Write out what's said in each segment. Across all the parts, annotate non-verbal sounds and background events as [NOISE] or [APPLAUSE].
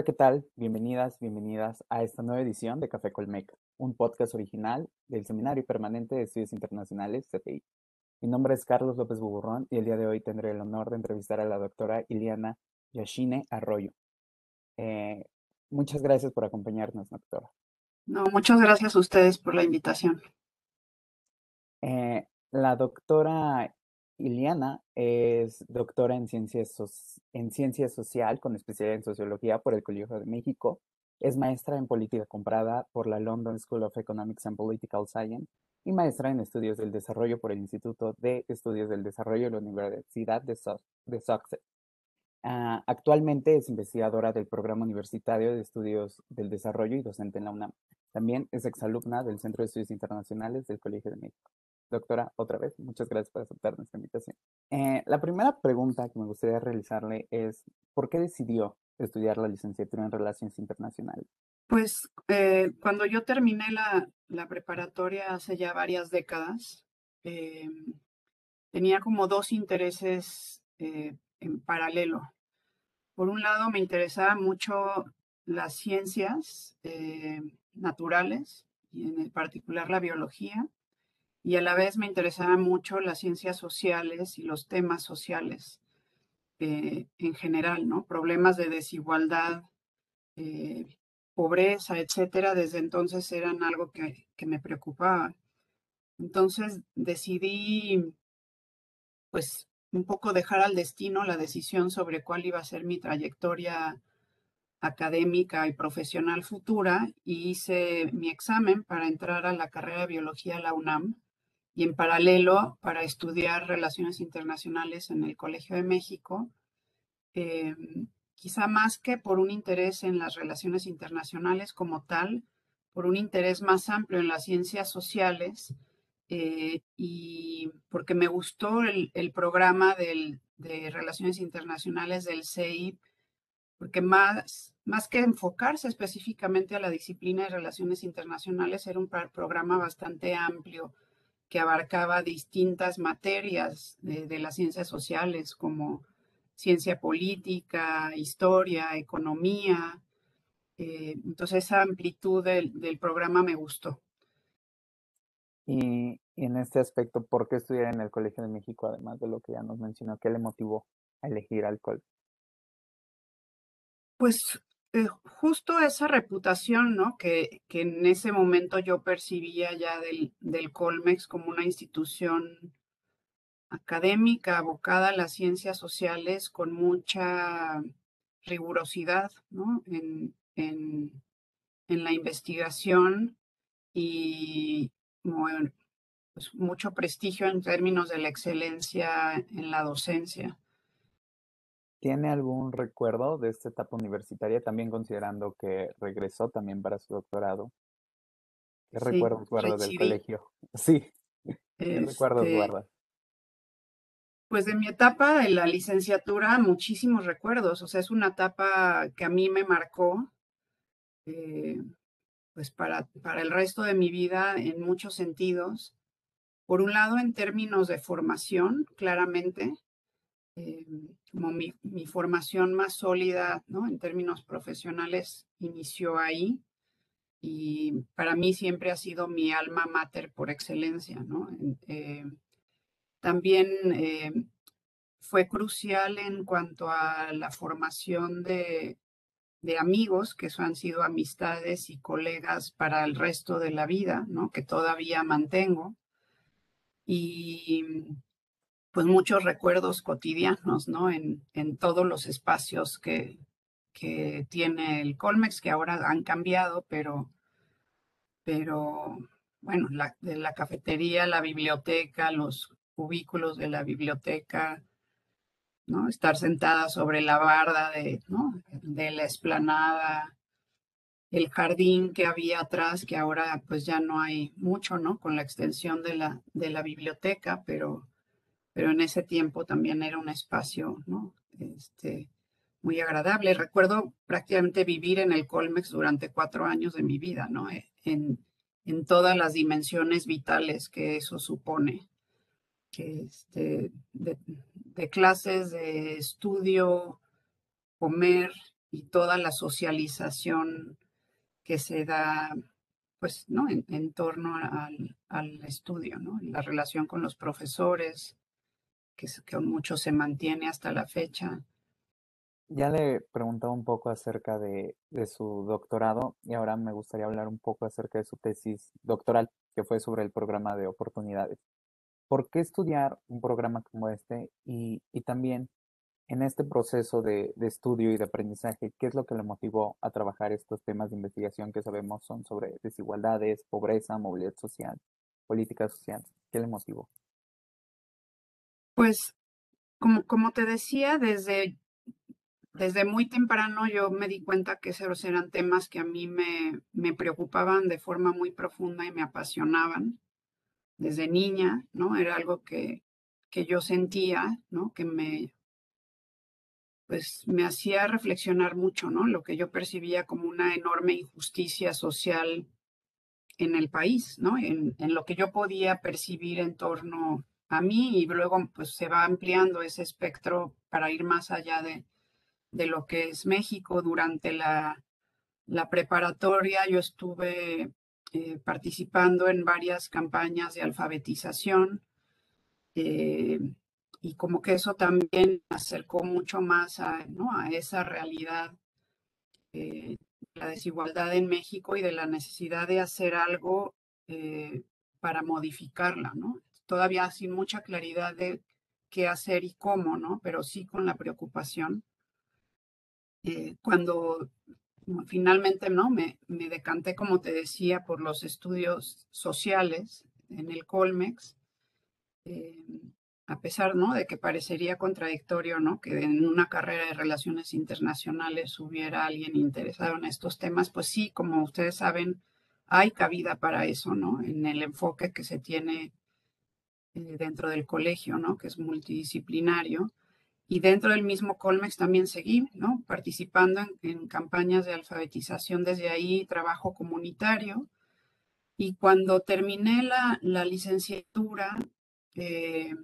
Hola, ¿qué tal? Bienvenidas, bienvenidas a esta nueva edición de Café Colmec, un podcast original del Seminario Permanente de Estudios Internacionales, CPI. Mi nombre es Carlos López Buburrón y el día de hoy tendré el honor de entrevistar a la doctora Iliana Yashine Arroyo. Eh, muchas gracias por acompañarnos, doctora. No, muchas gracias a ustedes por la invitación. Eh, la doctora Iliana es doctora en ciencias, en ciencias social con especialidad en sociología por el Colegio de México. Es maestra en política comparada por la London School of Economics and Political Science y maestra en estudios del desarrollo por el Instituto de Estudios del Desarrollo de la Universidad de, Sussex. Ah, actualmente es investigadora del Programa Universitario de Estudios del Desarrollo y docente en la UNAM. También es exalumna del Centro de Estudios Internacionales del Colegio de México. Doctora, otra vez, muchas gracias por aceptar nuestra invitación. Eh, la primera pregunta que me gustaría realizarle es, ¿por qué decidió estudiar la licenciatura en Relaciones Internacionales? Pues eh, cuando yo terminé la, preparatoria hace ya varias décadas, eh, tenía como dos intereses en paralelo. Por un lado, me interesaba mucho las ciencias naturales y en particular la biología y a la vez me interesaban mucho las ciencias sociales y los temas sociales eh, en general, ¿no? Problemas de desigualdad, eh, pobreza, etcétera, desde entonces eran algo que, me preocupaba. Entonces decidí, pues, un poco dejar al destino la decisión sobre cuál iba a ser mi trayectoria académica y profesional futura y hice mi examen para entrar a la carrera de biología a la UNAM y en paralelo para estudiar relaciones internacionales en el Colegio de México, eh, quizá más que por un interés en las relaciones internacionales como tal, por un interés más amplio en las ciencias sociales eh, y porque me gustó el, programa de relaciones internacionales del CEIP, porque más, más que enfocarse específicamente a la disciplina de relaciones internacionales, era un programa bastante amplio que abarcaba distintas materias de, las ciencias sociales como ciencia política, historia, economía. Eh, entonces esa amplitud del, programa me gustó. Y, en este aspecto, ¿por qué estudiar en el Colegio de México, además de lo que ya nos mencionó? ¿Qué le motivó a elegir alcohol? Pues eh, justo esa reputación, ¿no? Que, que, en ese momento yo percibía ya del, del Colmex como una institución académica abocada a las ciencias sociales con mucha rigurosidad, ¿no? En, en, en la investigación y pues, mucho prestigio en términos de la excelencia en la docencia. ¿Tiene algún recuerdo de esta etapa universitaria, también considerando que regresó también para su doctorado? ¿Qué recuerdos guarda del colegio? [LAUGHS] Sí, ¿qué recuerdos este guarda? Pues de mi etapa de la licenciatura, muchísimos recuerdos. O sea, es una etapa que a mí me marcó, eh, pues para, para el resto de mi vida en muchos sentidos. Por un lado, en términos de formación, claramente, eh, como mi, formación más sólida, ¿no? En términos profesionales, inició ahí. Y para mí siempre ha sido mi alma mater por excelencia, ¿no? Eh, también eh, fue crucial en cuanto a la formación de, de amigos, que eso han sido amistades y colegas para el resto de la vida, ¿no? Que todavía mantengo. Y pues muchos recuerdos cotidianos, ¿no? En, en todos los espacios que, que tiene el Colmex, que ahora han cambiado, pero, pero bueno, la, de la cafetería, la biblioteca, los cubículos de la biblioteca, ¿no? Estar sentada sobre la barda de, ¿no? de la esplanada, el jardín que había atrás, que ahora pues ya no hay mucho, ¿no? Con la extensión de la, de la biblioteca, pero pero en ese tiempo también era un espacio, ¿no? Este, muy agradable. Recuerdo prácticamente vivir en el Colmex durante cuatro años de mi vida, ¿no? E, en, en todas las dimensiones vitales que eso supone. Este, de, clases, de estudio, comer, y toda la socialización que se da, pues, ¿no? En, torno al, al, estudio, ¿no? La relación con los profesores, que, que mucho se mantiene hasta la fecha. Ya le preguntaba un poco acerca de, de, su doctorado y ahora me gustaría hablar un poco acerca de su tesis doctoral, que fue sobre el programa de oportunidades. ¿Por qué estudiar un programa como este? Y, y también en este proceso de, de, estudio y de aprendizaje, ¿qué es lo que le motivó a trabajar estos temas de investigación que sabemos son sobre desigualdades, pobreza, movilidad social, política social? ¿Qué le motivó? Pues, como, como te decía, desde desde muy temprano yo me di cuenta que esos eran temas que a mí me, me preocupaban de forma muy profunda y me apasionaban. Desde niña, ¿no? Era algo que, que yo sentía, ¿no? Que me, pues me hacía reflexionar mucho, ¿no? Lo que yo percibía como una enorme injusticia social en el país, ¿no? En, en, lo que yo podía percibir en torno a mí y luego pues se va ampliando ese espectro para ir más allá de, de lo que es México. Durante la, la preparatoria yo estuve eh, participando en varias campañas de alfabetización eh, y como que eso también acercó mucho más a, ¿no? a esa realidad, eh, la desigualdad en México y de la necesidad de hacer algo para modificarla, ¿no? Todavía sin mucha claridad de qué hacer y cómo, ¿no? Pero sí con la preocupación eh, cuando finalmente no me, me, decanté, como te decía, por los estudios sociales en el Colmex, eh, a pesar ¿no? de que parecería contradictorio ¿no? que en una carrera de relaciones internacionales hubiera alguien interesado en estos temas, pues sí, como ustedes saben, hay cabida para eso, ¿no? En el enfoque que se tiene eh, dentro del colegio, ¿no? Que es multidisciplinario. Y dentro del mismo Colmex también seguí, ¿no? Participando en, campañas de alfabetización desde ahí, trabajo comunitario. Y cuando terminé la, la licenciatura eh,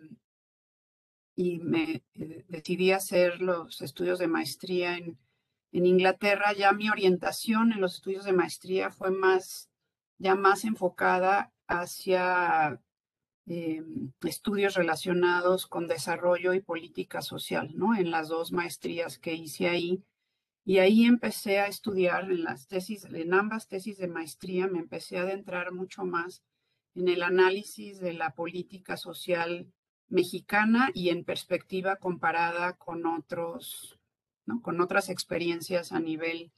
y me eh, decidí hacer los estudios de maestría en, en Inglaterra, ya mi orientación en los estudios de maestría fue más, ya más enfocada hacia eh, estudios relacionados con desarrollo y política social, ¿no? En las dos maestrías que hice ahí. Y ahí empecé a estudiar en las tesis, en ambas tesis de maestría, me empecé a adentrar mucho más en el análisis de la política social mexicana y en perspectiva comparada con otros. Con otras experiencias a nivel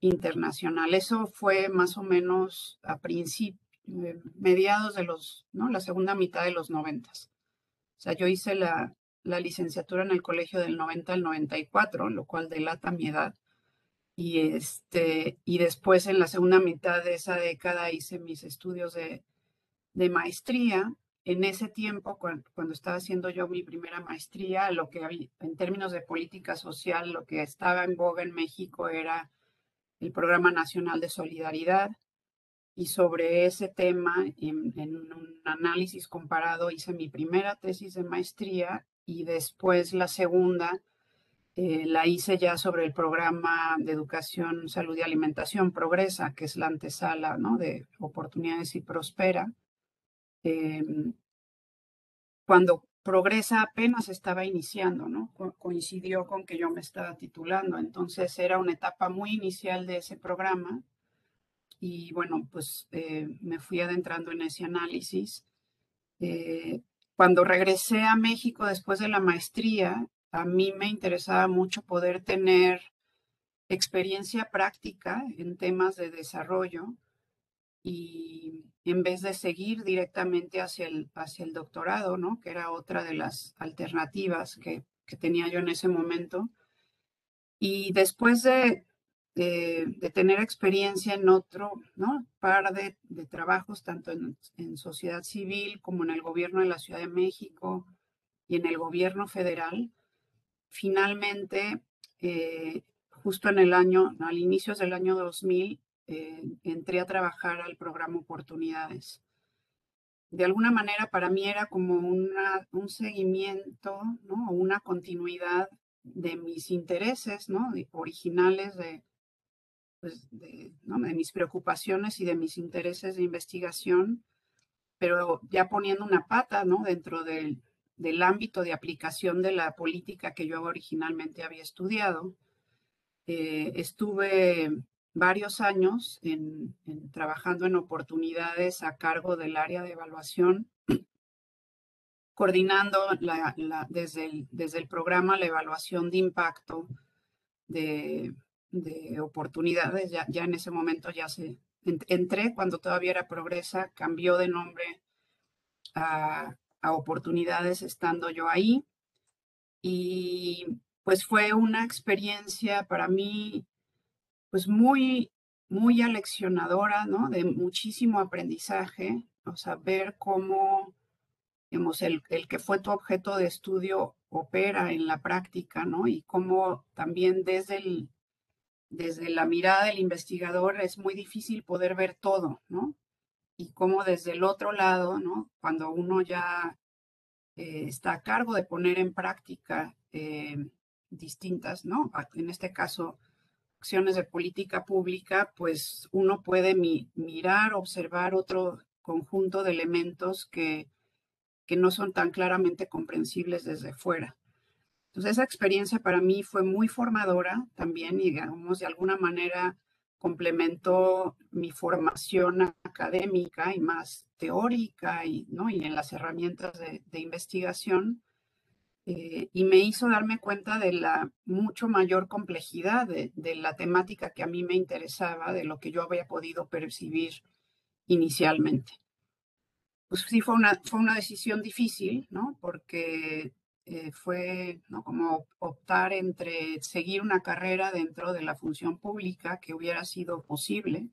internacional. Eso fue más o menos a principio mediados de los, ¿no? La segunda mitad de los noventas. O sea, yo hice la, la licenciatura en el colegio del 90 al 94, lo cual delata mi edad. Y, este, y después en la segunda mitad de esa década hice mis estudios de, de maestría. En ese tiempo, cuando, cuando, estaba haciendo yo mi primera maestría, lo que había, en términos de política social, lo que estaba en boga en México era el Programa Nacional de Solidaridad, y sobre ese tema, en, un análisis comparado, hice mi primera tesis de maestría y después la segunda eh, la hice ya sobre el programa de educación, salud y alimentación Progresa, que es la antesala ¿no? de Oportunidades y Prospera. Em, cuando Progresa apenas estaba iniciando, ¿no? coincidió con que yo me estaba titulando, entonces era una etapa muy inicial de ese programa y bueno, pues eh, me fui adentrando en ese análisis. Eh, cuando regresé a México después de la maestría, a mí me interesaba mucho poder tener experiencia práctica en temas de desarrollo y en vez de seguir directamente hacia el, hacia el doctorado, ¿no? que era otra de las alternativas que, que tenía yo en ese momento. Y después de de, tener experiencia en otro ¿no? par de, trabajos, tanto en, sociedad civil como en el gobierno de la Ciudad de México y en el gobierno federal. Finalmente, eh, justo en el año, al inicio del año 2000, eh, entré a trabajar al programa Oportunidades. De alguna manera para mí era como un seguimiento, ¿no? una continuidad de mis intereses, ¿no? originales de, pues, de, mis preocupaciones y de mis intereses de investigación, pero ya poniendo una pata, ¿no? Dentro del, del ámbito de aplicación de la política que yo originalmente había estudiado. Eh, estuve varios años trabajando en oportunidades a cargo del área de evaluación, [CLEARS THROAT] coordinando la, desde, desde el programa la evaluación de impacto de, de oportunidades. Ya, ya en ese momento ya se entré cuando todavía era Progresa, cambió de nombre a, a oportunidades estando yo ahí. Y pues fue una experiencia para mí pues muy, muy aleccionadora, ¿no? De muchísimo aprendizaje, o sea, ver cómo, digamos, el, el que fue tu objeto de estudio opera en la práctica, ¿no? Y cómo también desde el, desde la mirada del investigador es muy difícil poder ver todo, ¿no? Y cómo desde el otro lado, ¿no? Cuando uno ya eh, está a cargo de poner en práctica eh, distintas, ¿no? En este caso, acciones de política pública, pues uno puede mirar, observar otro conjunto de elementos que, que no son tan claramente comprensibles desde fuera. Entonces, esa experiencia para mí fue muy formadora también y, digamos, de alguna manera complementó mi formación académica y más teórica y, ¿no? y en las herramientas de, investigación. Eh, y me hizo darme cuenta de la mucho mayor complejidad de, de, la temática que a mí me interesaba, de lo que yo había podido percibir inicialmente. Pues sí, fue una, fue una decisión difícil, ¿no? Porque eh, fue ¿no? como optar entre seguir una carrera dentro de la función pública que hubiera sido posible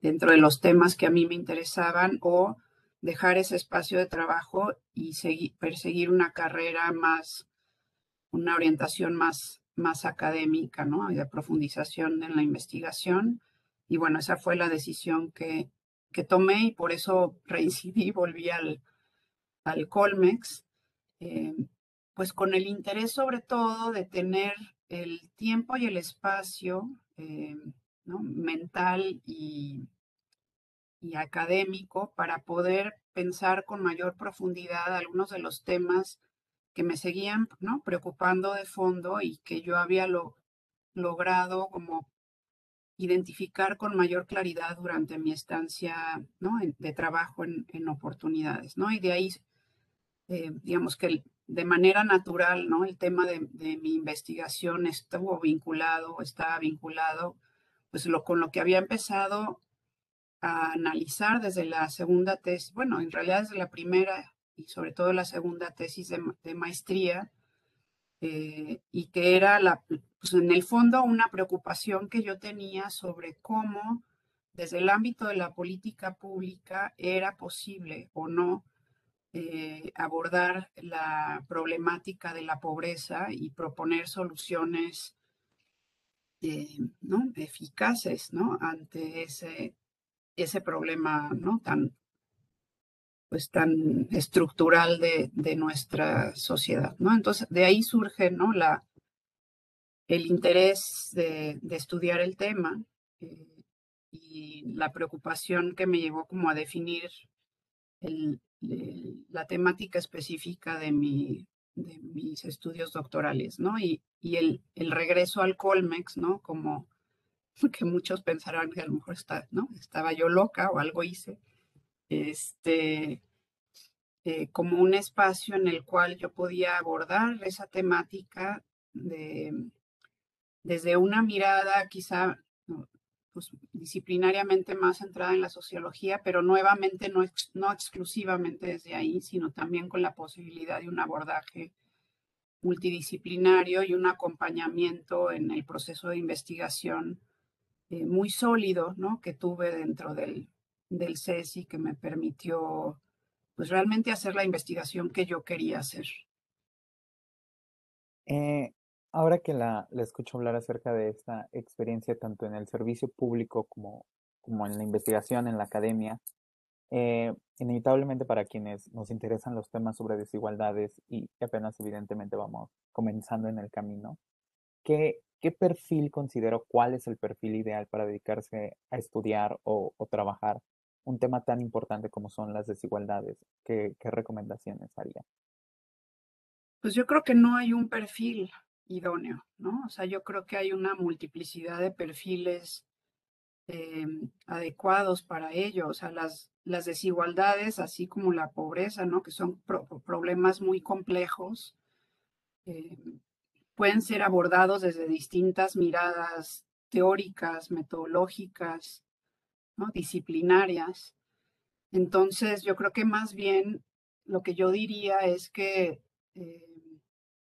dentro de los temas que a mí me interesaban o dejar ese espacio de trabajo y seguir, perseguir una carrera más, una orientación más, más académica, ¿no? De profundización en la investigación. Y bueno, esa fue la decisión que, que tomé y por eso reincidí, volví al, al Colmex. Eh, pues con el interés sobre todo de tener el tiempo y el espacio eh, mental y, y, académico para poder pensar con mayor profundidad algunos de los temas que me seguían ¿no? preocupando de fondo y que yo había logrado como identificar con mayor claridad durante mi estancia ¿no? de trabajo en, en, oportunidades. ¿no? Y de ahí, eh, digamos que de manera natural, ¿no? El tema de, mi investigación estuvo vinculado, estaba vinculado, pues con lo que había empezado a analizar desde la segunda tesis, bueno, en realidad desde la primera y sobre todo la segunda tesis de, maestría, eh, y que era la, pues en el fondo una preocupación que yo tenía sobre cómo desde el ámbito de la política pública era posible o no eh, abordar la problemática de la pobreza y proponer soluciones eh, ¿no? eficaces ¿no? ante ese, ese problema ¿no? tan, pues, tan estructural de, de, nuestra sociedad. ¿no? Entonces, de ahí surge ¿no? la, el interés de, estudiar el tema eh, y la preocupación que me llevó como a definir el, la temática específica de, mi, de mis estudios doctorales, ¿no? Y, y el, el, regreso al Colmex, ¿no? Como [LAUGHS] que muchos pensarán que a lo mejor está, ¿no? estaba yo loca o algo hice, este, eh, como un espacio en el cual yo podía abordar esa temática de, desde una mirada quizá pues, disciplinariamente más centrada en la sociología, pero nuevamente no, no exclusivamente desde ahí, sino también con la posibilidad de un abordaje multidisciplinario y un acompañamiento en el proceso de investigación eh, muy sólido ¿no? que tuve dentro del, del CESI que me permitió pues realmente hacer la investigación que yo quería hacer. Eh, Ahora que la, escucho hablar acerca de esta experiencia tanto en el servicio público como, como en la investigación, en la academia, eh, inevitablemente para quienes nos interesan los temas sobre desigualdades y apenas evidentemente vamos comenzando en el camino, ¿qué, qué perfil considero, cuál es el perfil ideal para dedicarse a estudiar o, o trabajar un tema tan importante como son las desigualdades? ¿Qué, qué recomendaciones haría? Pues yo creo que no hay un perfil idóneo, ¿no? O sea, yo creo que hay una multiplicidad de perfiles eh, adecuados para ello. O sea, las, las desigualdades, así como la pobreza, ¿no? Que son problemas muy complejos, eh, pueden ser abordados desde distintas miradas teóricas, metodológicas, ¿no? disciplinarias. Entonces, yo creo que más bien lo que yo diría es que eh,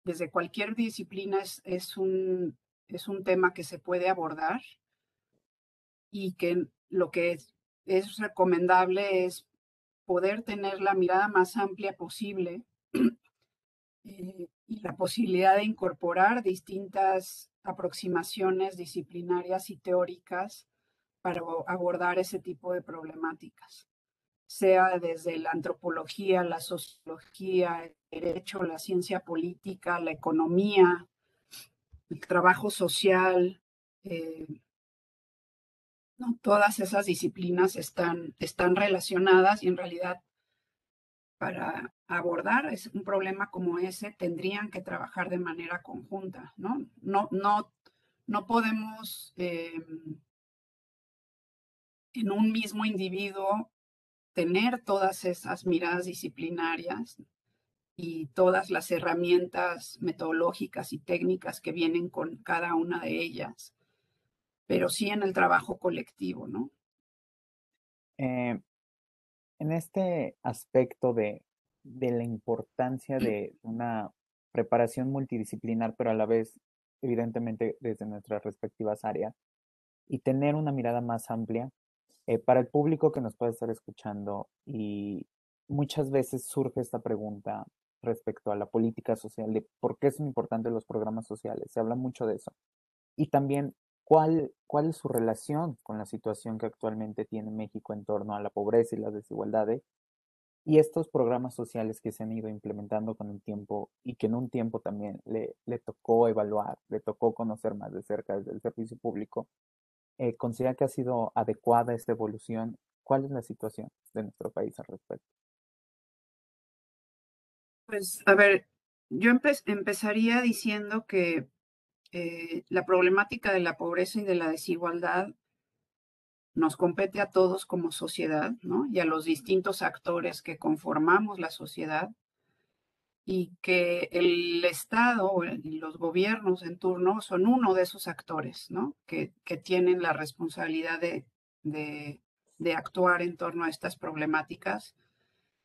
desde cualquier disciplina es, un, es un tema que se puede abordar y que lo que es, es recomendable es poder tener la mirada más amplia posible [CLEARS THROAT] eh, y la posibilidad de incorporar distintas aproximaciones disciplinarias y teóricas para abordar ese tipo de problemáticas, sea desde la antropología, la sociología, el derecho, la ciencia política, la economía, el trabajo social, eh, ¿no? Todas esas disciplinas están, están relacionadas y en realidad para abordar un problema como ese tendrían que trabajar de manera conjunta, ¿no? No, no, no podemos em, en un mismo individuo tener todas esas miradas disciplinarias y todas las herramientas metodológicas y técnicas que vienen con cada una de ellas pero sí en el trabajo colectivo, ¿no? Eh, en este aspecto de, de la importancia de una preparación multidisciplinar, pero a la vez, evidentemente, desde nuestras respectivas áreas, y tener una mirada más amplia eh, para el público que nos puede estar escuchando. Y muchas veces surge esta pregunta respecto a la política social, de por qué son importantes los programas sociales. Se habla mucho de eso. Y también ¿Cuál, ¿Cuál es su relación con la situación que actualmente tiene México en torno a la pobreza y las desigualdades? Y estos programas sociales que se han ido implementando con el tiempo y que en un tiempo también le, le tocó evaluar, le tocó conocer más de cerca desde el servicio público, eh, ¿considera que ha sido adecuada esta evolución? ¿Cuál es la situación de nuestro país al respecto? Pues, a ver, yo empezaría diciendo que eh, la problemática de la pobreza y de la desigualdad nos compete a todos como sociedad, ¿no? Y a los distintos actores que conformamos la sociedad y que el Estado y los gobiernos en turno son uno de esos actores, ¿no? Que, que tienen la responsabilidad de, de, actuar en torno a estas problemáticas.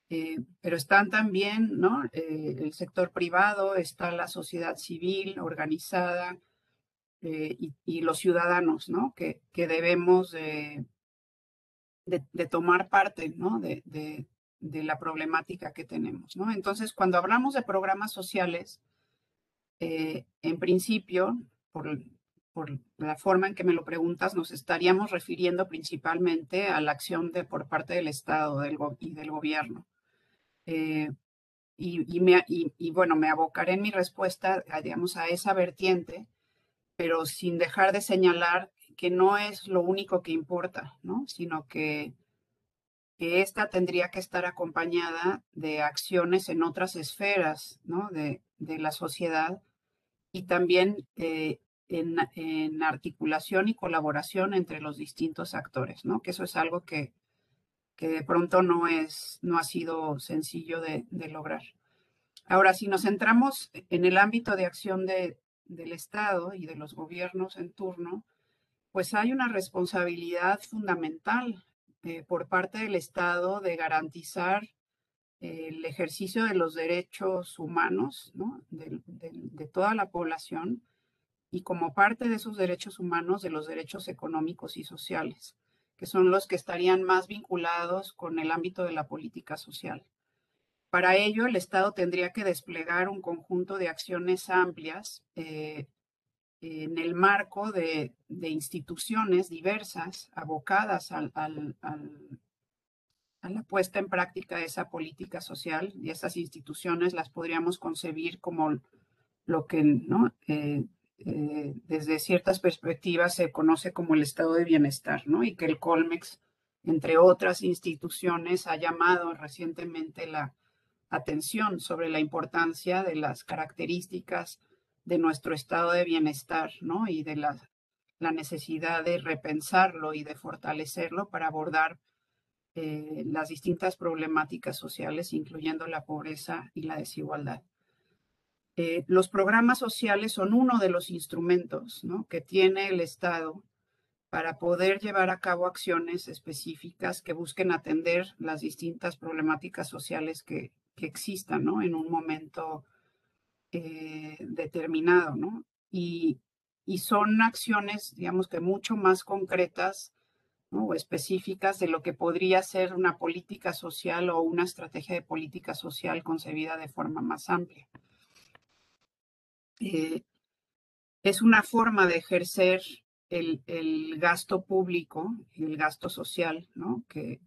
Eh, pero están también, ¿no? Eh, el sector privado, está la sociedad civil organizada, eh, y, los ciudadanos, ¿no? Que, que debemos de, de, tomar parte, ¿no? De, de, la problemática que tenemos. Entonces, cuando hablamos de programas sociales, eh, en principio, por, la forma en que me lo preguntas, nos estaríamos refiriendo principalmente a la acción de, por parte del Estado y del gobierno. Eh, y, bueno, me abocaré en mi respuesta, digamos, a esa vertiente pero sin dejar de señalar que no es lo único que importa, ¿no? Sino que, esta tendría que estar acompañada de acciones en otras esferas, ¿no? De, la sociedad y también eh, en, articulación y colaboración entre los distintos actores, ¿no? Que eso es algo que, que de pronto no, es, no ha sido sencillo de, lograr. Ahora, si nos centramos en el ámbito de acción de, del Estado y de los gobiernos en turno, pues hay una responsabilidad fundamental eh, por parte del Estado de garantizar el ejercicio de los derechos humanos ¿no? de, de, de, toda la población y como parte de esos derechos humanos de los derechos económicos y sociales, que son los que estarían más vinculados con el ámbito de la política social. Para ello, el Estado tendría que desplegar un conjunto de acciones amplias eh, en el marco de, de, instituciones diversas abocadas al, al, a la puesta en práctica de esa política social y esas instituciones las podríamos concebir como lo que ¿no? Eh, eh, desde ciertas perspectivas se conoce como el estado de bienestar, ¿no? Y que el Colmex, entre otras instituciones, ha llamado recientemente la atención sobre la importancia de las características de nuestro estado de bienestar, ¿no? Y de la, la necesidad de repensarlo y de fortalecerlo para abordar eh, las distintas problemáticas sociales, incluyendo la pobreza y la desigualdad. Eh, los programas sociales son uno de los instrumentos que tiene el Estado para poder llevar a cabo acciones específicas que busquen atender las distintas problemáticas sociales que, existan en un momento eh, determinado. Y, y, son acciones, digamos que mucho más concretas o específicas de lo que podría ser una política social o una estrategia de política social concebida de forma más amplia. Eh, es una forma de ejercer el, gasto público el gasto social ¿no? que,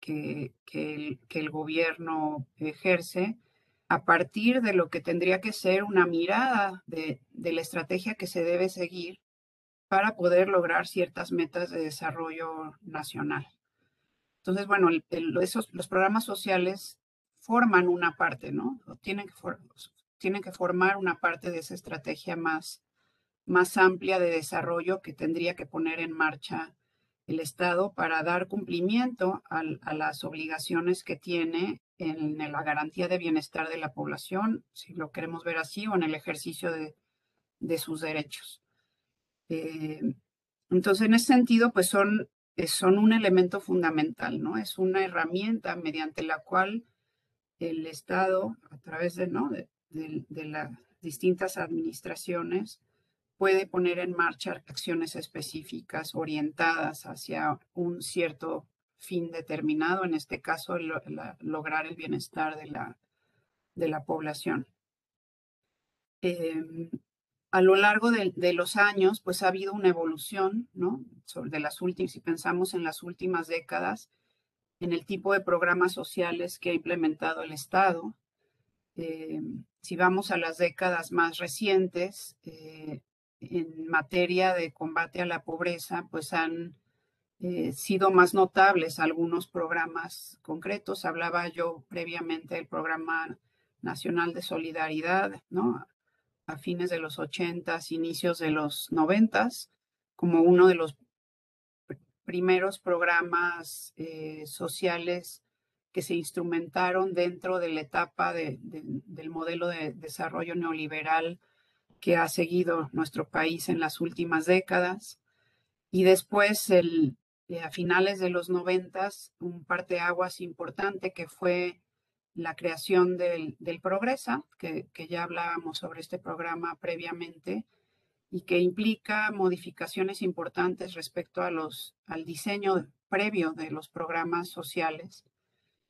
que, el, gobierno ejerce a partir de lo que tendría que ser una mirada de, la estrategia que se debe seguir para poder lograr ciertas metas de desarrollo nacional. Entonces, bueno, esos, los programas sociales forman una parte, ¿no? Tienen que, formar una parte de esa estrategia más, más amplia de desarrollo que tendría que poner en marcha el Estado para dar cumplimiento a, las obligaciones que tiene en, la garantía de bienestar de la población, si lo queremos ver así, o en el ejercicio de, sus derechos. Eh, entonces, en ese sentido, pues son, son un elemento fundamental, ¿no? Es una herramienta mediante la cual el Estado, a través de, ¿no? de, las distintas administraciones puede poner en marcha acciones específicas orientadas hacia un cierto fin determinado, en este caso lograr el bienestar de la, de la población. Em, a lo largo de, los años, pues ha habido una evolución, ¿no? Sobre las últimas, si pensamos en las últimas décadas, en el tipo de programas sociales que ha implementado el Estado, eh, si vamos a las décadas más recientes, eh, en materia de combate a la pobreza, pues han eh, sido más notables algunos programas concretos. Hablaba yo previamente del Programa Nacional de Solidaridad, ¿no? A fines de los 80, inicios de los 90, como uno de los primeros programas sociales que se instrumentaron dentro de la etapa del modelo de desarrollo neoliberal que ha seguido nuestro país en las últimas décadas. Y después, el, eh, a finales de los noventas, un parteaguas importante que fue la creación del, Progresa, que, que, ya hablábamos sobre este programa previamente, y que implica modificaciones importantes respecto a los, al diseño previo de los programas sociales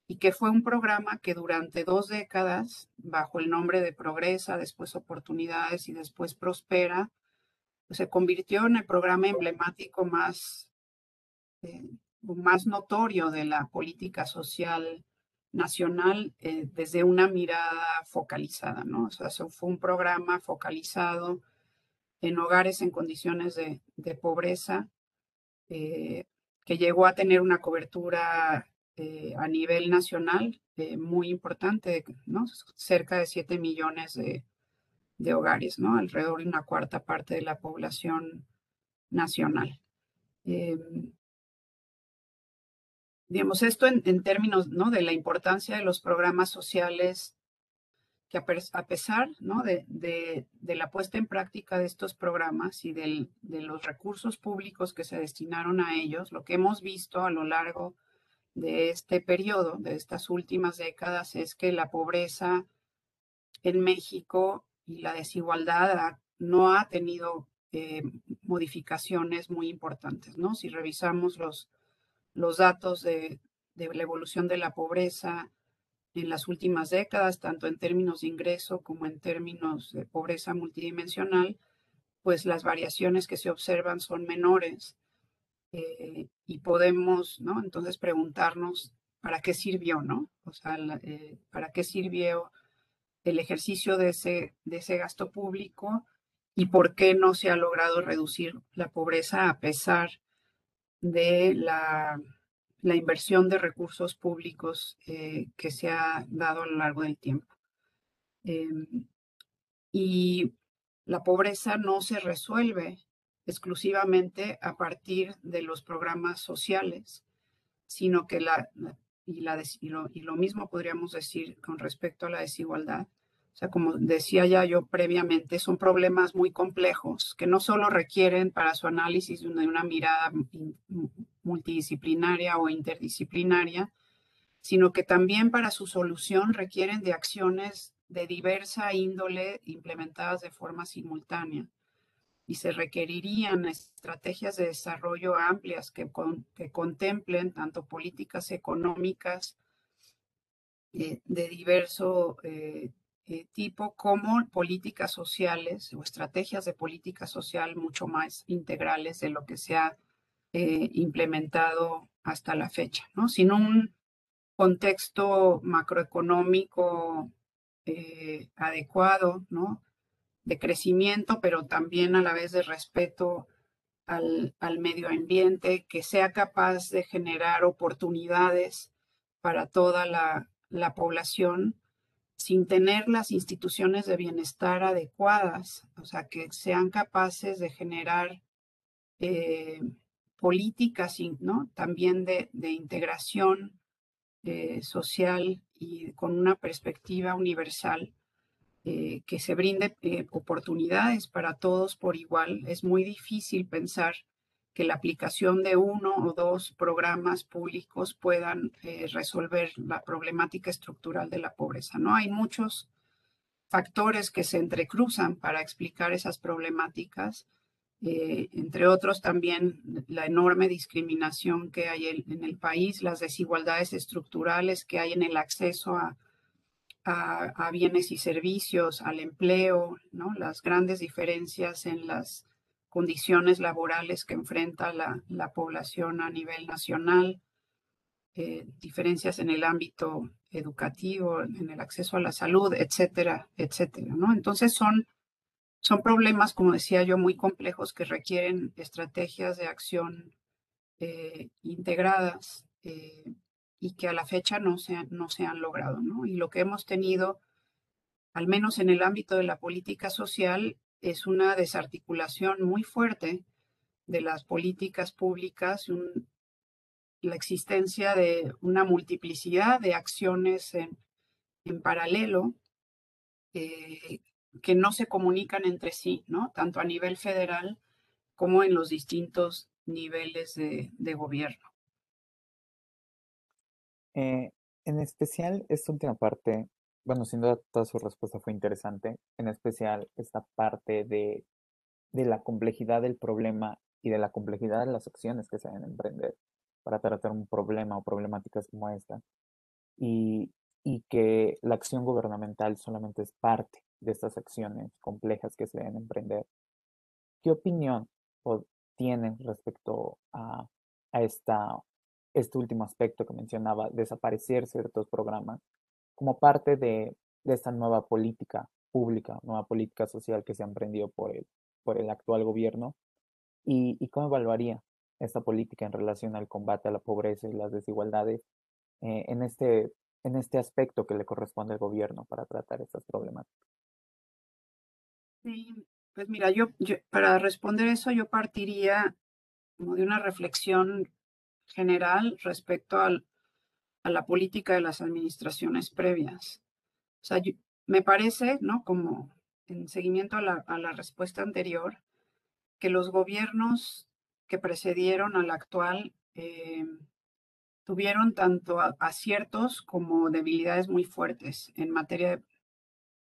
y que fue un programa que durante dos décadas, bajo el nombre de Progresa, después Oportunidades y después Prospera, pues se convirtió en el programa emblemático más, eh, más notorio de la política social nacional eh, desde una mirada focalizada, ¿no? O sea, fue un programa focalizado en hogares en condiciones de, pobreza, eh, que llegó a tener una cobertura eh, a nivel nacional eh, muy importante, ¿no? cerca de 7 millones de, hogares, ¿no? alrededor de una cuarta parte de la población nacional. Em, digamos, esto en, términos ¿no? de la importancia de los programas sociales, que a, pesar ¿no? de, de, la puesta en práctica de estos programas y de los recursos públicos que se destinaron a ellos, lo que hemos visto a lo largo de este periodo, de estas últimas décadas, es que la pobreza en México y la desigualdad no ha tenido eh, modificaciones muy importantes, ¿no? Si revisamos los, los datos de, de, la evolución de la pobreza en las últimas décadas, tanto en términos de ingreso como en términos de pobreza multidimensional, pues las variaciones que se observan son menores eh, y podemos, ¿no? Entonces preguntarnos para qué sirvió, ¿no? O sea, eh, para qué sirvió el ejercicio de ese, de ese gasto público y por qué no se ha logrado reducir la pobreza a pesar de la, la inversión de recursos públicos eh, que se ha dado a lo largo del tiempo. Em, y la pobreza no se resuelve exclusivamente a partir de los programas sociales, sino que la, y, la, y, lo, y lo mismo podríamos decir con respecto a la desigualdad. O sea, como decía ya yo previamente, son problemas muy complejos que no solo requieren para su análisis de una mirada multidisciplinaria o interdisciplinaria, sino que también para su solución requieren de acciones de diversa índole implementadas de forma simultánea. Y se requerirían estrategias de desarrollo amplias que, que contemplen tanto políticas económicas eh, de diverso eh, eh, tipo como políticas sociales o estrategias de política social mucho más integrales de lo que se ha implementado hasta la fecha, ¿no? Sin un contexto macroeconómico adecuado, ¿no? de crecimiento, pero también a la vez de respeto al, medio ambiente, que sea capaz de generar oportunidades para toda la, población sin tener las instituciones de bienestar adecuadas, o sea, que sean capaces de generar eh, políticas ¿no? también de, integración eh, social y con una perspectiva universal eh, que se brinde oportunidades para todos por igual. Es muy difícil pensar que la aplicación de uno o dos programas públicos puedan eh, resolver la problemática estructural de la pobreza. No hay muchos factores que se entrecruzan para explicar esas problemáticas, entre otros también la enorme discriminación que hay en el país, las desigualdades estructurales que hay en el acceso a, a, bienes y servicios, al empleo, ¿no? las grandes diferencias en las condiciones laborales que enfrenta la, población a nivel nacional, eh, diferencias en el ámbito educativo, en el acceso a la salud, etcétera, etcétera. ¿no? Entonces son, son problemas, como decía yo, muy complejos que requieren estrategias de acción eh, integradas. Eh, y que a la fecha no se, no se han logrado. ¿no? Y lo que hemos tenido, al menos en el ámbito de la política social, es una desarticulación muy fuerte de las políticas públicas, la existencia de una multiplicidad de acciones en, en paralelo eh, que no se comunican entre sí, ¿no? tanto a nivel federal como en los distintos niveles de, de gobierno. Eh, en especial, esta última parte, bueno, sin duda toda su respuesta fue interesante, en especial esta parte de, de la complejidad del problema y de la complejidad de las acciones que se deben emprender para tratar un problema o problemáticas como esta. Y, y que la acción gubernamental solamente es parte de estas acciones complejas que se deben emprender. ¿Qué opinión tienen respecto a, a esta este último aspecto que mencionaba, desaparecer ciertos programas, como parte de, esta nueva política pública, nueva política social que se ha emprendido por el, por el actual gobierno, y, cómo evaluaría esta política en relación al combate a la pobreza y las desigualdades eh, en, este, en este aspecto que le corresponde al gobierno para tratar estas problemáticas. Sí, pues mira, yo para responder eso yo partiría como de una reflexión general respecto al, a la política de las administraciones previas. O sea, me parece, ¿no? Como en seguimiento a la, a la respuesta anterior, que los gobiernos que precedieron al actual eh, tuvieron tanto aciertos como debilidades muy fuertes en materia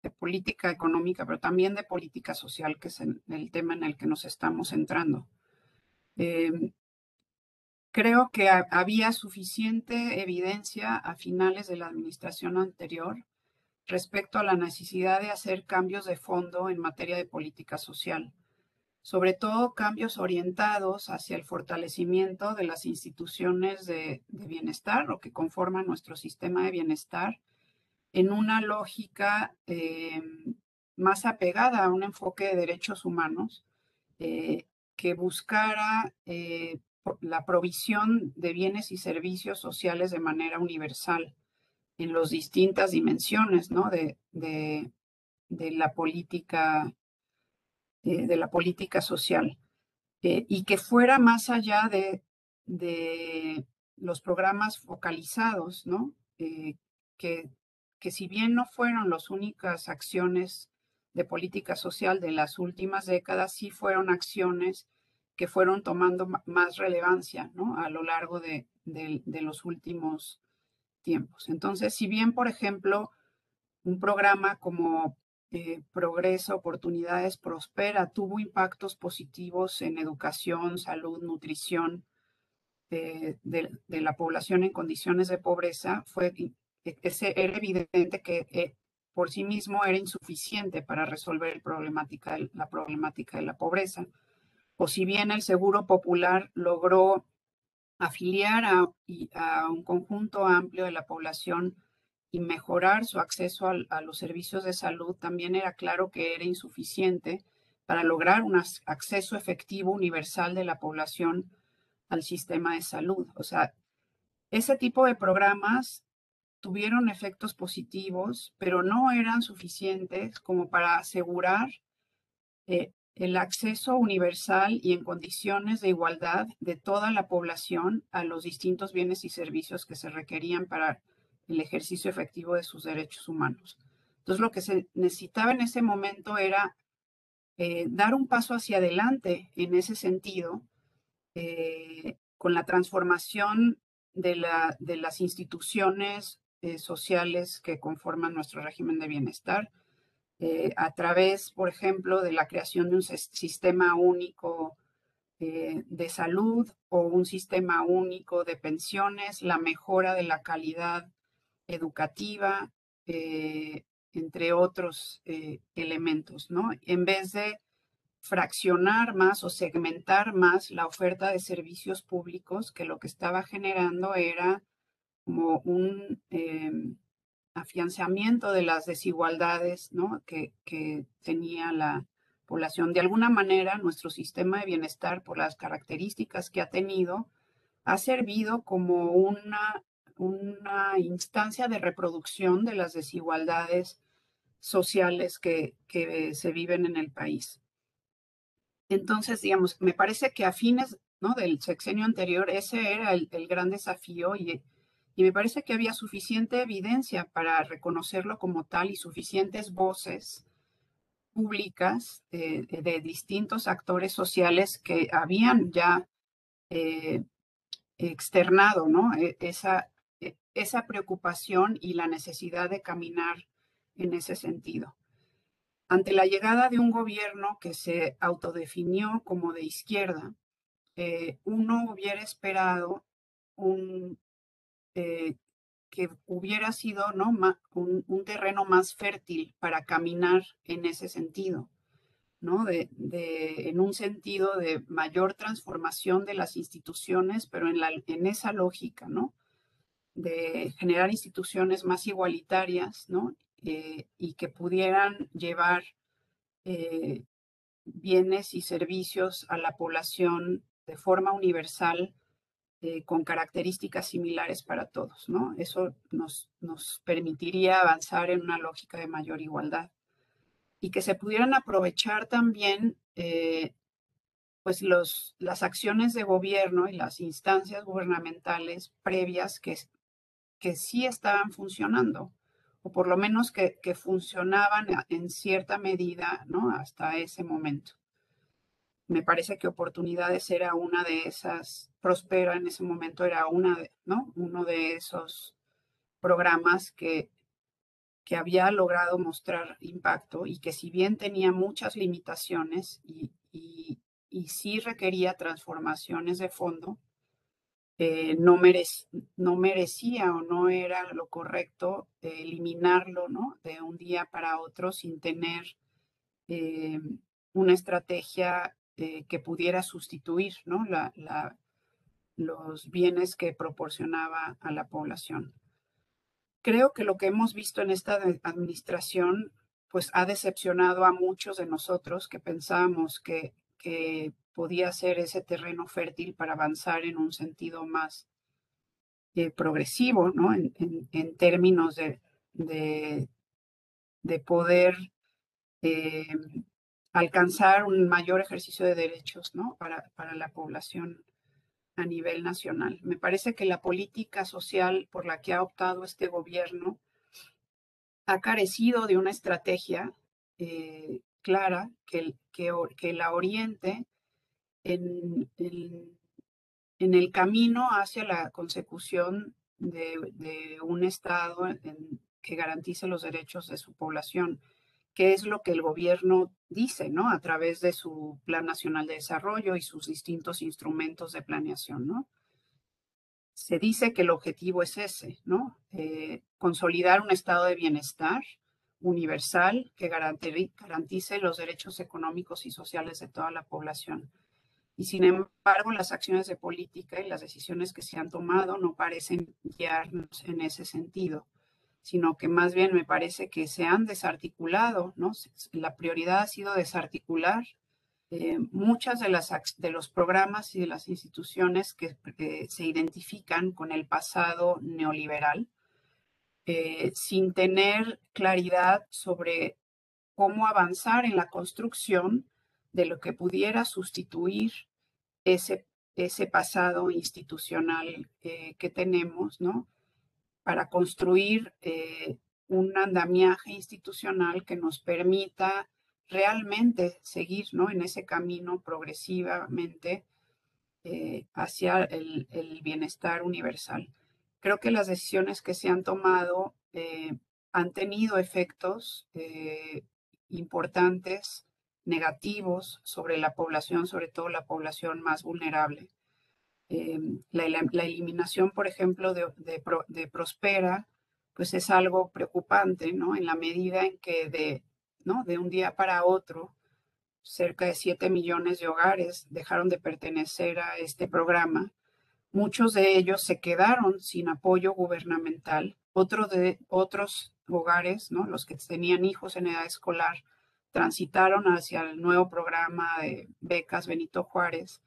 de, política económica, pero también de política social, que es el, tema en el que nos estamos centrando. Eh, Creo que había suficiente evidencia a finales de la administración anterior respecto a la necesidad de hacer cambios de fondo en materia de política social. sobre todo cambios orientados hacia el fortalecimiento de las instituciones de, bienestar, lo que conforma nuestro sistema de bienestar, en una lógica eh, más apegada a un enfoque de derechos humanos eh, que buscara eh, la provisión de bienes y servicios sociales de manera universal en las distintas dimensiones ¿no? de, de, la política eh, de la política social eh, y que fuera más allá de, de los programas focalizados, ¿no? Eh, que, que si bien no fueron las únicas acciones de política social de las últimas décadas, sí fueron acciones que fueron tomando más relevancia a lo largo de, los últimos tiempos. Entonces, si bien, por ejemplo, un programa como eh, progreso, oportunidades, prospera, tuvo impactos positivos en educación, salud, nutrición de, la población en condiciones de pobreza, fue, e, ese, era evidente que eh, por sí mismo era insuficiente para resolver la problemática de la pobreza. O si bien el Seguro Popular logró afiliar a, un conjunto amplio de la población y mejorar su acceso a, los servicios de salud, también era claro que era insuficiente para lograr un acceso efectivo universal de la población al sistema de salud. O sea, ese tipo de programas tuvieron efectos positivos, pero no eran suficientes como para asegurar eh, el acceso universal y en condiciones de igualdad de toda la población a los distintos bienes y servicios que se requerían para el ejercicio efectivo de sus derechos humanos. Entonces, lo que se necesitaba en ese momento era eh, dar un paso hacia adelante en ese sentido, eh, con la transformación de, la, de las instituciones eh, sociales que conforman nuestro régimen de bienestar, a través, por ejemplo, de la creación de un sistema único de salud o un sistema único de pensiones, la mejora de la calidad educativa, eh, entre otros eh, elementos, ¿no? En vez de fraccionar más o segmentar más la oferta de servicios públicos, que lo que estaba generando era como un em, afianzamiento de las desigualdades ¿no? que, que tenía la población. De alguna manera, nuestro sistema de bienestar, por las características que ha tenido, ha servido como una una instancia de reproducción de las desigualdades sociales que, se viven en el país. Entonces, digamos, me parece que a fines ¿no? del sexenio anterior ese era el, gran desafío y, y, me parece que había suficiente evidencia para reconocerlo como tal y suficientes voces públicas de, distintos actores sociales que habían ya eh, externado ¿no? E, esa, esa preocupación y la necesidad de caminar en ese sentido. Ante la llegada de un gobierno que se autodefinió como de izquierda, eh, uno hubiera esperado un, eh, que hubiera sido ¿no? un, terreno más fértil para caminar en ese sentido, ¿no? De, en un sentido de mayor transformación de las instituciones, pero en, la, en esa lógica, ¿no? de generar instituciones más igualitarias, ¿no? Eh, y que pudieran llevar eh, bienes y servicios a la población de forma universal eh, con características similares para todos, ¿no? Eso nos, nos permitiría avanzar en una lógica de mayor igualdad y que se pudieran aprovechar también pues los, las acciones de gobierno y las instancias gubernamentales previas que, que sí estaban funcionando, o por lo menos que, funcionaban en cierta medida, ¿no? Hasta ese momento. Me parece que Oportunidades era una de esas, Prospera en ese momento era una, ¿no? Uno de esos programas que, que había logrado mostrar impacto y que si bien tenía muchas limitaciones y, y, sí requería transformaciones de fondo, eh, no, no, merecía o no era lo correcto eliminarlo ¿no? de un día para otro sin tener eh, una estrategia eh, que pudiera sustituir ¿no? los bienes que proporcionaba a la población. Creo que lo que hemos visto en esta administración pues ha decepcionado a muchos de nosotros que pensábamos que, que podía ser ese terreno fértil para avanzar en un sentido más eh, progresivo, ¿no? En, en, términos de, de, de poder eh, alcanzar un mayor ejercicio de derechos, ¿no? Para, para la población a nivel nacional. Me parece que la política social por la que ha optado este gobierno ha carecido de una estrategia eh, clara que, que, la oriente en, en, el camino hacia la consecución de, un Estado que garantice los derechos de su población, que es lo que el gobierno dice, ¿no? A través de su Plan Nacional de Desarrollo y sus distintos instrumentos de planeación, ¿no? Se dice que el objetivo es ese, ¿no? Eh, consolidar un estado de bienestar universal que garantice los derechos económicos y sociales de toda la población. Y sin embargo, las acciones de política y las decisiones que se han tomado no parecen guiarnos en ese sentido sino que más bien me parece que se han desarticulado, ¿no? La prioridad ha sido desarticular eh, muchas de, las, de los programas y de las instituciones que se identifican con el pasado neoliberal, eh, sin tener claridad sobre cómo avanzar en la construcción de lo que pudiera sustituir ese, ese pasado institucional eh, que tenemos, ¿no? Para construir eh, un andamiaje institucional que nos permita realmente seguir ¿no? en ese camino progresivamente eh, hacia el, bienestar universal. Creo que las decisiones que se han tomado eh, han tenido efectos importantes, negativos sobre la población, sobre todo la población más vulnerable. Em, la, eliminación, por ejemplo, de, Prospera, pues es algo preocupante, ¿no? En la medida en que de, ¿no? de un día para otro, cerca de 7 millones de hogares dejaron de pertenecer a este programa. Muchos de ellos se quedaron sin apoyo gubernamental. Otro de, otros hogares, ¿no? los que tenían hijos en edad escolar, transitaron hacia el nuevo programa de becas Benito Juárez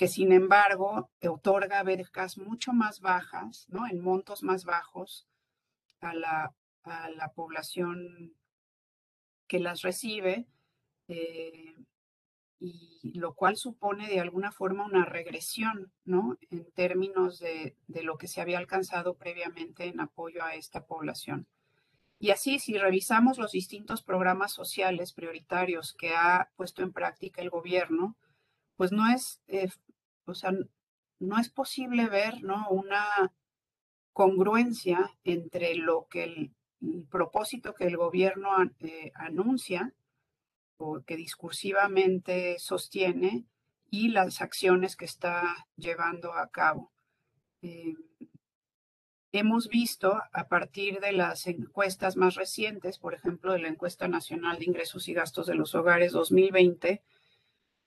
que sin embargo otorga becas mucho más bajas, ¿no? En montos más bajos a la, a la población que las recibe, eh, y lo cual supone de alguna forma una regresión, ¿no? En términos de, de lo que se había alcanzado previamente en apoyo a esta población. Y así, si revisamos los distintos programas sociales prioritarios que ha puesto en práctica el gobierno, pues no es eh, o sea, no es posible ver ¿no? una congruencia entre lo que el, propósito que el gobierno eh, anuncia o que discursivamente sostiene y las acciones que está llevando a cabo. Eh, hemos visto a partir de las encuestas más recientes, por ejemplo, de la encuesta nacional de ingresos y gastos de los hogares 2020,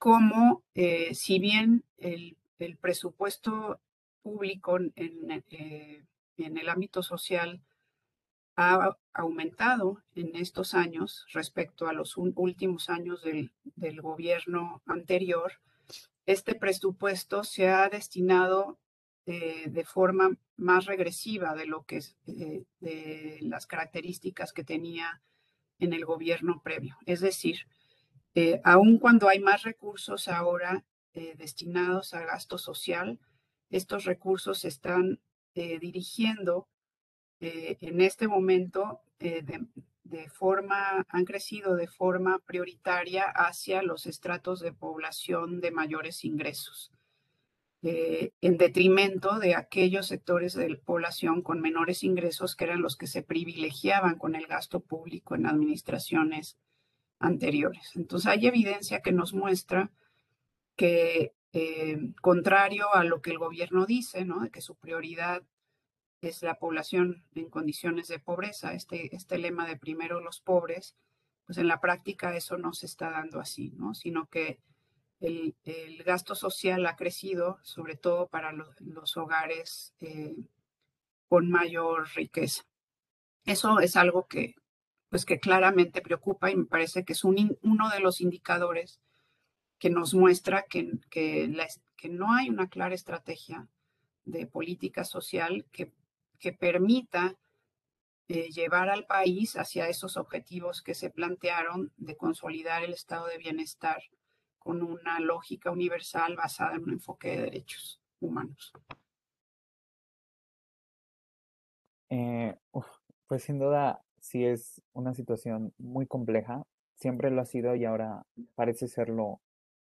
como eh, si bien el, presupuesto público en, eh, en, el ámbito social ha aumentado en estos años respecto a los últimos años del, del, gobierno anterior, este presupuesto se ha destinado eh, de forma más regresiva de lo que es de las características que tenía en el gobierno previo. Es decir, eh, aun cuando hay más recursos ahora eh, destinados a gasto social, estos recursos se están eh, dirigiendo en este momento de, forma, han crecido de forma prioritaria hacia los estratos de población de mayores ingresos, en detrimento de aquellos sectores de la población con menores ingresos que eran los que se privilegiaban con el gasto público en administraciones anteriores. Entonces hay evidencia que nos muestra que, eh, contrario a lo que el gobierno dice, ¿no? de que su prioridad es la población en condiciones de pobreza, este, este lema de primero los pobres, pues en la práctica eso no se está dando así, ¿no? sino que el, gasto social ha crecido, sobre todo para los, hogares eh, con mayor riqueza. Eso es algo que, pues que claramente preocupa y me parece que es uno de los indicadores que nos muestra que, que, no hay una clara estrategia de política social que, que permita eh, llevar al país hacia esos objetivos que se plantearon de consolidar el estado de bienestar con una lógica universal basada en un enfoque de derechos humanos. Eh, pues sin duda sí es una situación muy compleja, siempre lo ha sido y ahora parece serlo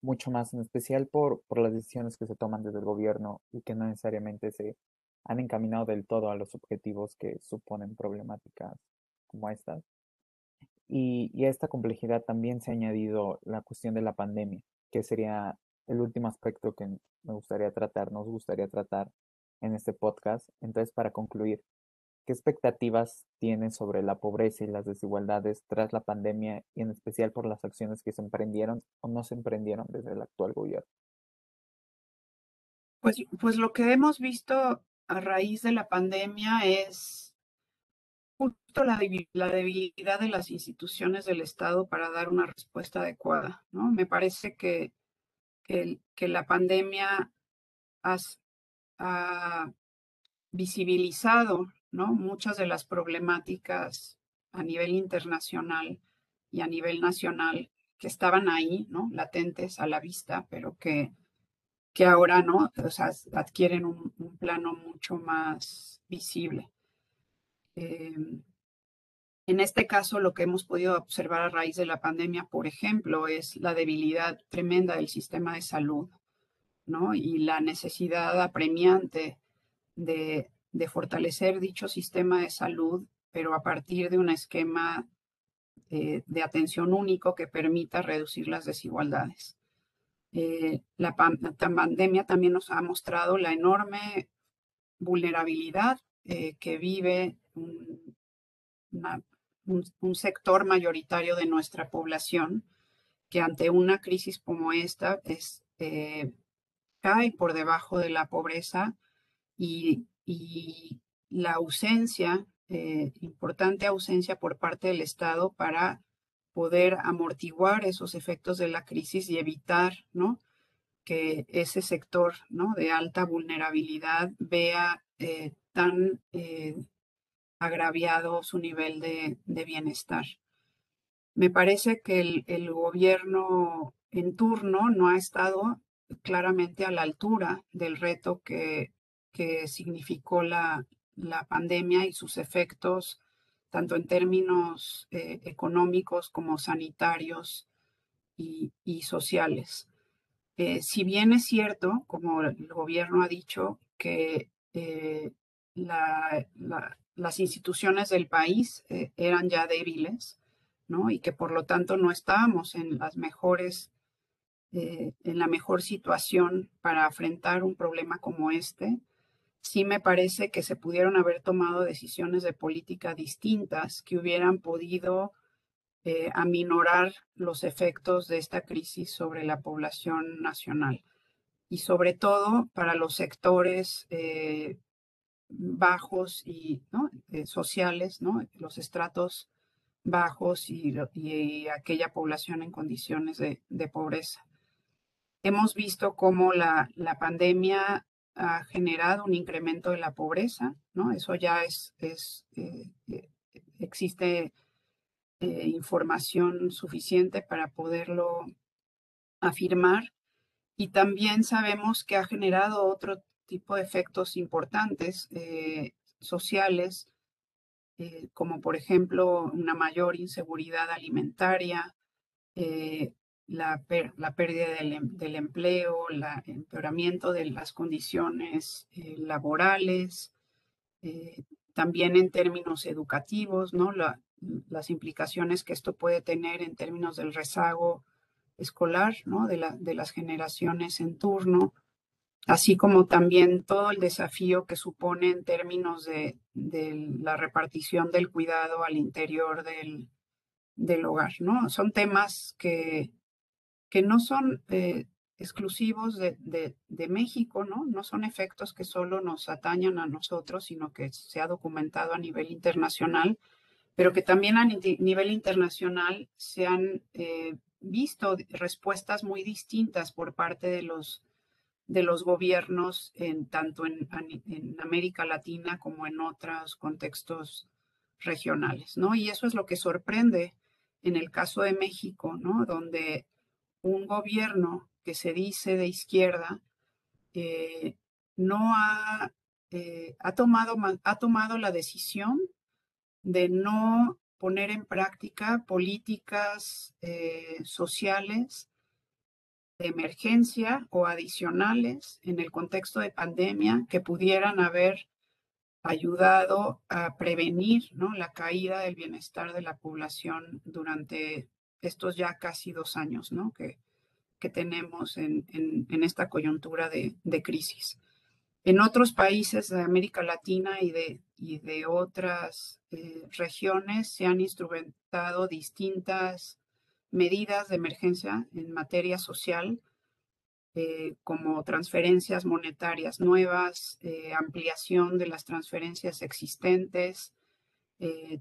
mucho más, en especial por, por las decisiones que se toman desde el gobierno y que no necesariamente se han encaminado del todo a los objetivos que suponen problemáticas como estas. Y, y, a esta complejidad también se ha añadido la cuestión de la pandemia, que sería el último aspecto que me gustaría tratar, nos gustaría tratar en este podcast. Entonces, para concluir, ¿qué expectativas tienes sobre la pobreza y las desigualdades tras la pandemia y en especial por las acciones que se emprendieron o no se emprendieron desde el actual gobierno? Pues, pues lo que hemos visto a raíz de la pandemia es justo la, debilidad de las instituciones del Estado para dar una respuesta adecuada. ¿no? Me parece que, que, la pandemia ha visibilizado ¿no? muchas de las problemáticas a nivel internacional y a nivel nacional que estaban ahí, ¿no? latentes a la vista, pero que que ahora no, o sea, adquieren un, plano mucho más visible. Em, en este caso, lo que hemos podido observar a raíz de la pandemia, por ejemplo, es la debilidad tremenda del sistema de salud, ¿no? Y la necesidad apremiante de, de fortalecer dicho sistema de salud, pero a partir de un esquema eh, de atención único que permita reducir las desigualdades. Eh, la, pandemia también nos ha mostrado la enorme vulnerabilidad eh, que vive un, sector mayoritario de nuestra población que ante una crisis como esta es, cae por debajo de la pobreza y, y la ausencia, importante ausencia por parte del Estado para poder amortiguar esos efectos de la crisis y evitar, ¿no? Que ese sector, ¿no? De alta vulnerabilidad vea eh, tan eh, agraviado su nivel de, bienestar. Me parece que el, gobierno en turno no ha estado claramente a la altura del reto que, que significó la, la pandemia y sus efectos tanto en términos eh, económicos como sanitarios y, sociales. Eh, si bien es cierto, como el gobierno ha dicho, que eh, las instituciones del país eran ya débiles, ¿no? Y que por lo tanto no estábamos en las mejores, en la mejor situación para afrontar un problema como este, sí me parece que se pudieron haber tomado decisiones de política distintas que hubieran podido eh, aminorar los efectos de esta crisis sobre la población nacional y sobre todo para los sectores eh, bajos y eh, sociales, ¿no? los estratos bajos y, aquella población en condiciones de, pobreza. Hemos visto cómo la, la pandemia ha generado un incremento de la pobreza, ¿no? Eso ya es, eh, eh, existe eh, información suficiente para poderlo afirmar. Y también sabemos que ha generado otro tipo de efectos importantes sociales, como por ejemplo una mayor inseguridad alimentaria, la, pérdida em, del, empleo, el empeoramiento de las condiciones eh, laborales, eh, también en términos educativos, ¿no? las implicaciones que esto puede tener en términos del rezago escolar, ¿no? De, la, de las generaciones en turno, así como también todo el desafío que supone en términos de, de la repartición del cuidado al interior del, del hogar, ¿no? Son temas que que no son eh, exclusivos de, de, México, ¿no? No son efectos que solo nos atañan a nosotros, sino que se ha documentado a nivel internacional, pero que también a nivel internacional se han eh, visto respuestas muy distintas por parte de los, de los gobiernos, en, tanto en, en América Latina como en otros contextos regionales, ¿no? Y eso es lo que sorprende en el caso de México, ¿no? Donde un gobierno que se dice de izquierda eh, no ha, eh, ha, tomado, ha tomado la decisión de no poner en práctica políticas eh, sociales de emergencia o adicionales en el contexto de pandemia que pudieran haber ayudado a prevenir ¿no? la caída del bienestar de la población durante estos ya casi dos años ¿no? que, que tenemos en, en, esta coyuntura de, de, crisis. En otros países de América Latina y de, y de otras eh, regiones se han instrumentado distintas medidas de emergencia en materia social eh, como transferencias monetarias nuevas, eh, ampliación de las transferencias existentes,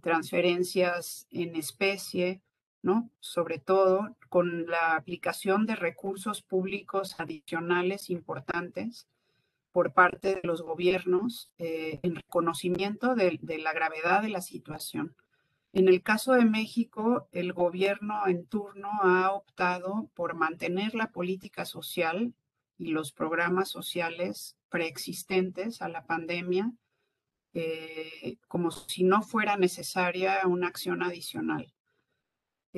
transferencias en especie, ¿no? Sobre todo con la aplicación de recursos públicos adicionales importantes por parte de los gobiernos en reconocimiento de la gravedad de la situación. En el caso de México, el gobierno en turno ha optado por mantener la política social y los programas sociales preexistentes a la pandemia, eh, como si no fuera necesaria una acción adicional.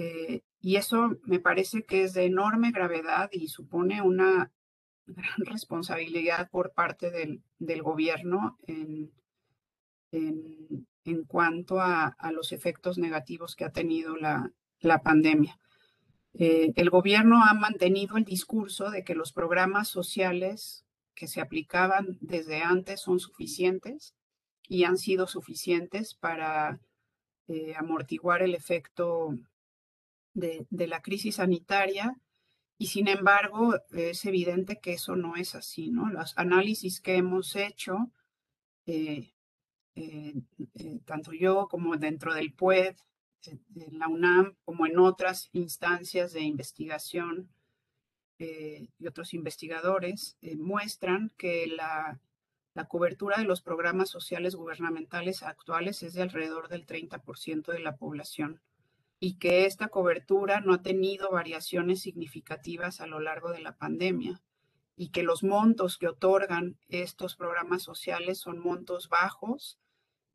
Eh, y eso me parece que es de enorme gravedad y supone una gran [LAUGHS] responsabilidad por parte del, del gobierno en, en, cuanto a, los efectos negativos que ha tenido la, pandemia. Eh, el gobierno ha mantenido el discurso de que los programas sociales que se aplicaban desde antes son suficientes y han sido suficientes para eh, amortiguar el efecto de, la crisis sanitaria. Y sin embargo, es evidente que eso no es así, ¿no? Los análisis que hemos hecho eh, eh, eh, tanto yo como dentro del PUED, en la UNAM, como en otras instancias de investigación y otros investigadores, muestran que la, la cobertura de los programas sociales gubernamentales actuales es de alrededor del 30% de la población y que esta cobertura no ha tenido variaciones significativas a lo largo de la pandemia y que los montos que otorgan estos programas sociales son montos bajos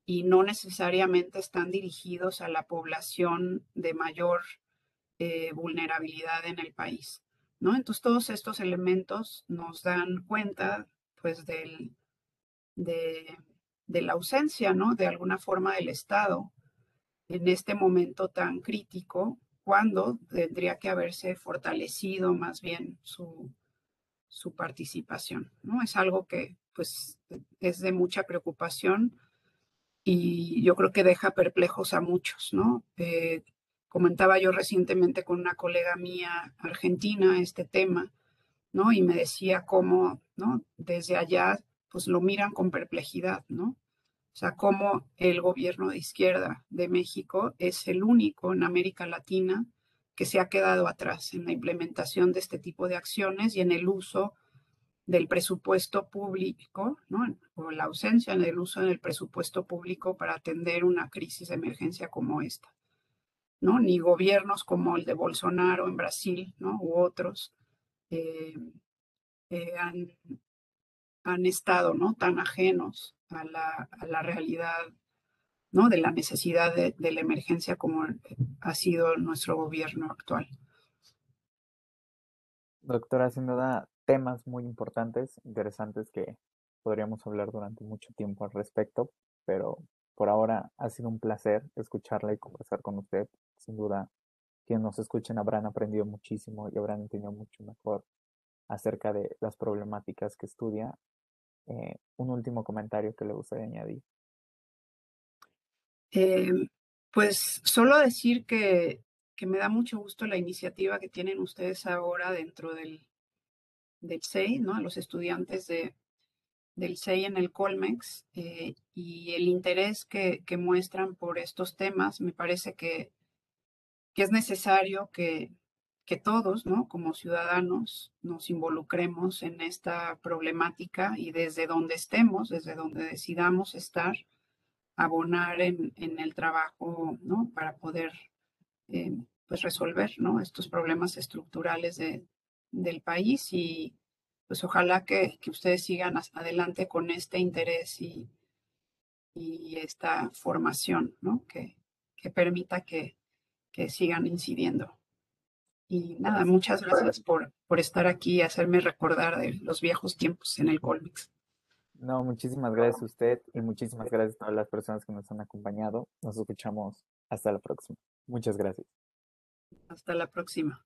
y no necesariamente están dirigidos a la población de mayor eh, vulnerabilidad en el país. ¿no? Entonces, todos estos elementos nos dan cuenta pues, del, de, de la ausencia, ¿no? de alguna forma, del Estado en este momento tan crítico, cuando tendría que haberse fortalecido más bien su, su participación. ¿no? Es algo que pues es de mucha preocupación y yo creo que deja perplejos a muchos, ¿no? Eh, comentaba yo recientemente con una colega mía argentina este tema, ¿no? Y me decía cómo, ¿no? Desde allá, pues lo miran con perplejidad, ¿no? O sea, cómo el gobierno de izquierda de México es el único en América Latina que se ha quedado atrás en la implementación de este tipo de acciones y en el uso del presupuesto público, ¿no? o la ausencia del uso del presupuesto público para atender una crisis de emergencia como esta. ¿no? Ni gobiernos como el de Bolsonaro en Brasil ¿no? u otros eh, eh, han, han, estado ¿no? tan ajenos a la, a la realidad ¿no? de la necesidad de, la emergencia como ha sido nuestro gobierno actual. Doctora, sin duda, temas muy importantes, interesantes que podríamos hablar durante mucho tiempo al respecto, pero por ahora ha sido un placer escucharla y conversar con usted. Sin duda, quienes nos escuchen habrán aprendido muchísimo y habrán entendido mucho mejor acerca de las problemáticas que estudia. Eh, un último comentario que le gustaría añadir. Em, pues solo decir que que me da mucho gusto la iniciativa que tienen ustedes ahora dentro del, del CEI, ¿no? Los estudiantes de, del CEI en el Colmex eh, y el interés que, que, muestran por estos temas. Me parece que, que es necesario que, que todos, ¿no? Como ciudadanos, nos involucremos en esta problemática y desde donde estemos, desde donde decidamos estar, abonar en, en el trabajo, ¿no? Para poder eh, pues resolver ¿no? estos problemas estructurales de, del país y pues ojalá que, que, ustedes sigan adelante con este interés y, y esta formación ¿no? que, que permita que, que sigan incidiendo. Y nada, muchas gracias por, por estar aquí y hacerme recordar de los viejos tiempos en el Colmix. No, muchísimas gracias a usted y muchísimas gracias a todas las personas que nos han acompañado. Nos escuchamos hasta la próxima. Muchas gracias. Hasta la próxima.